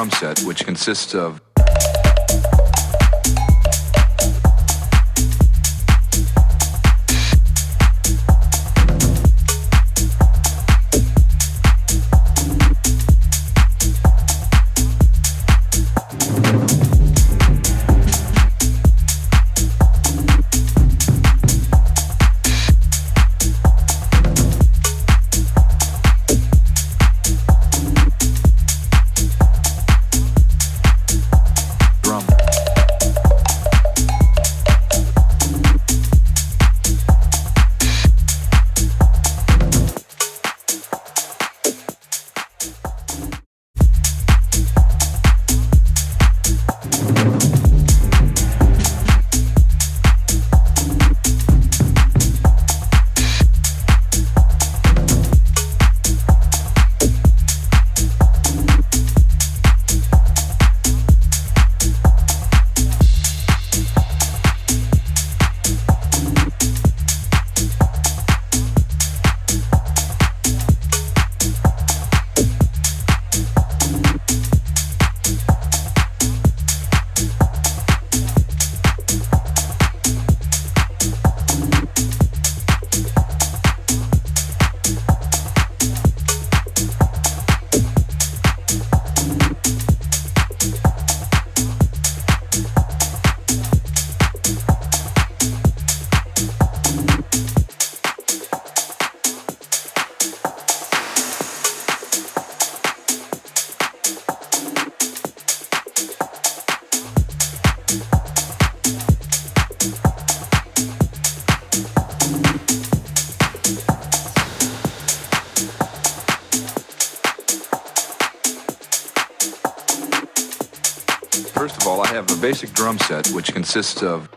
drum set which consists of drum set which consists of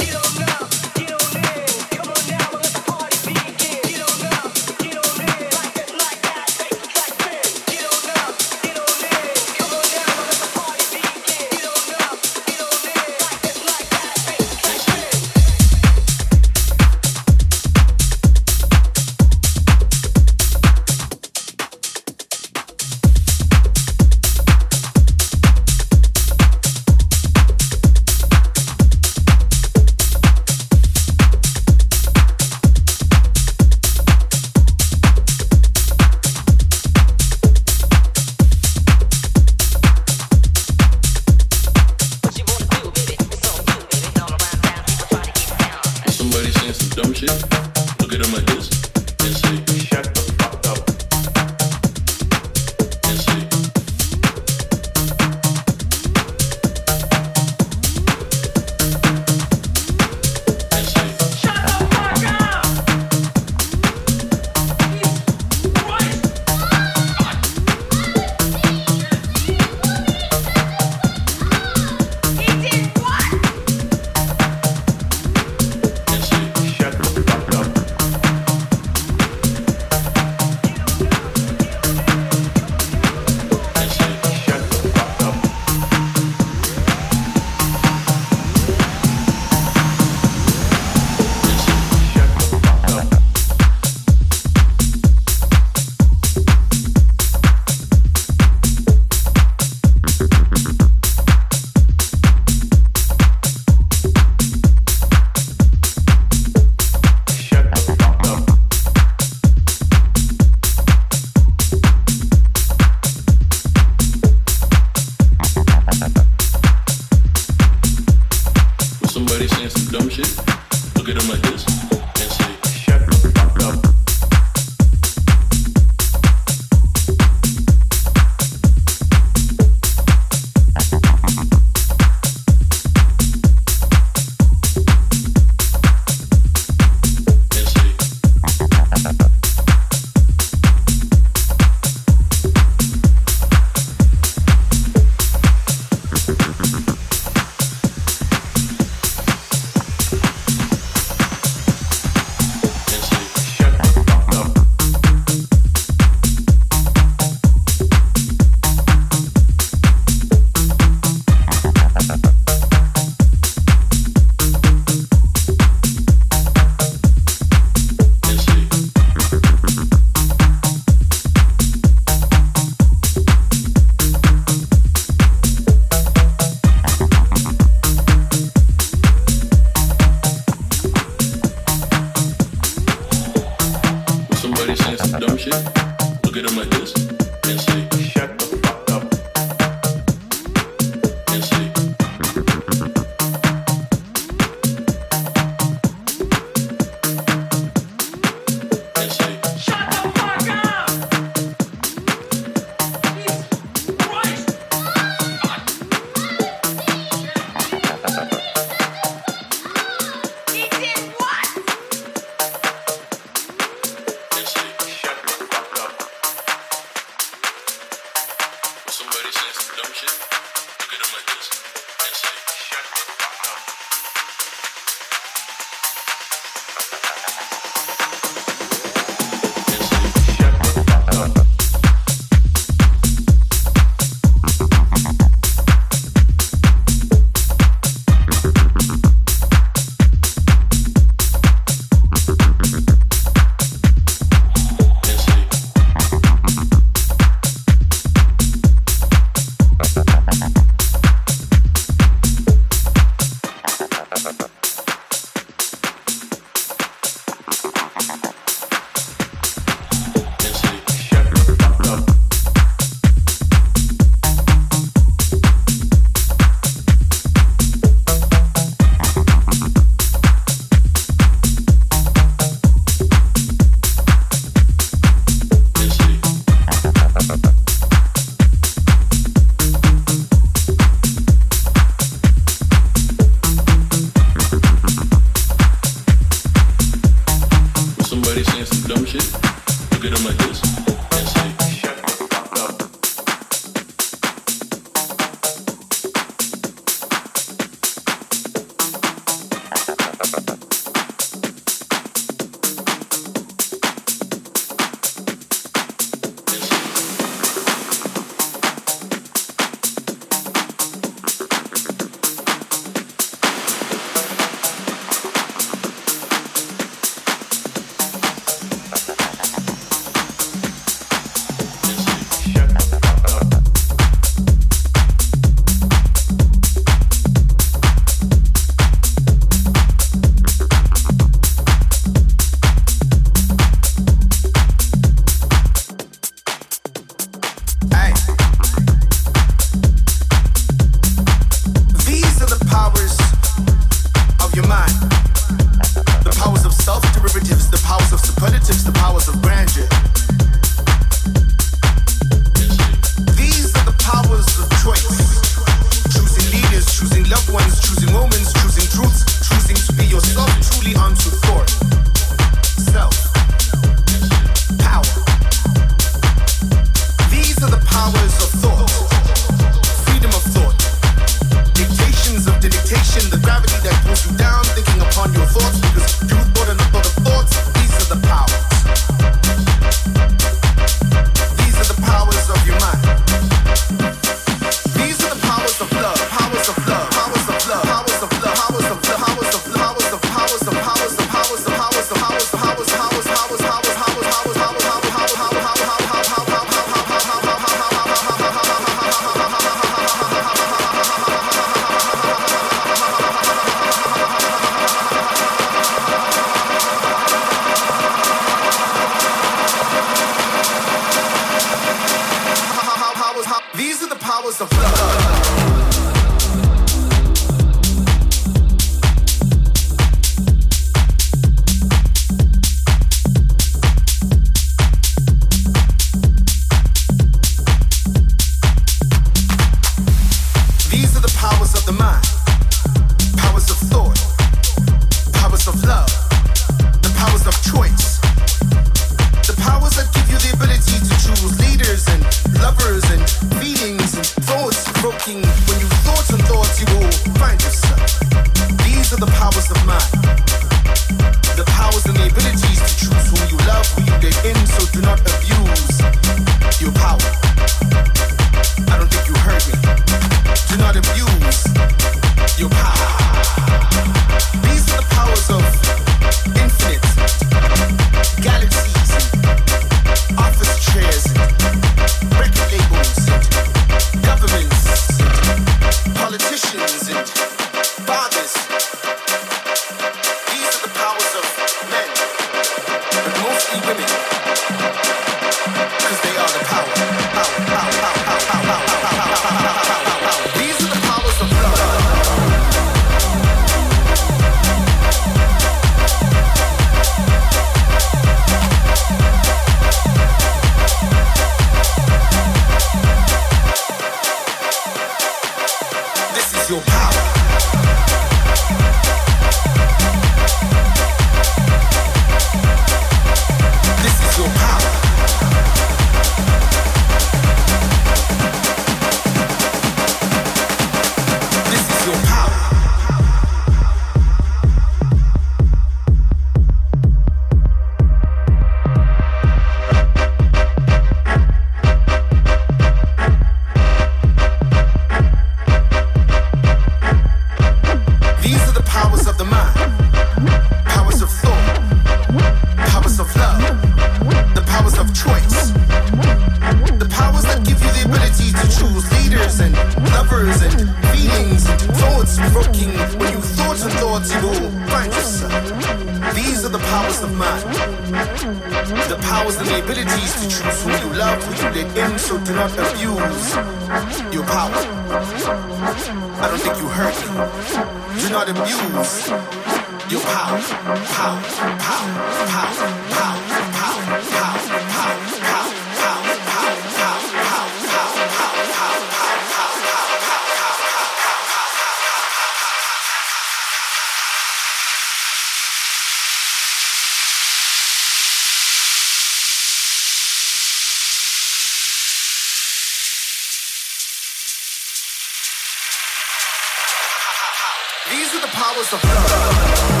powers of love.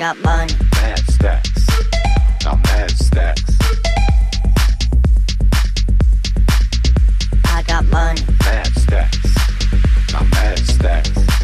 got mine. Mad stacks. I'm mad stacks. I got mine. Mad stacks. I'm mad stacks.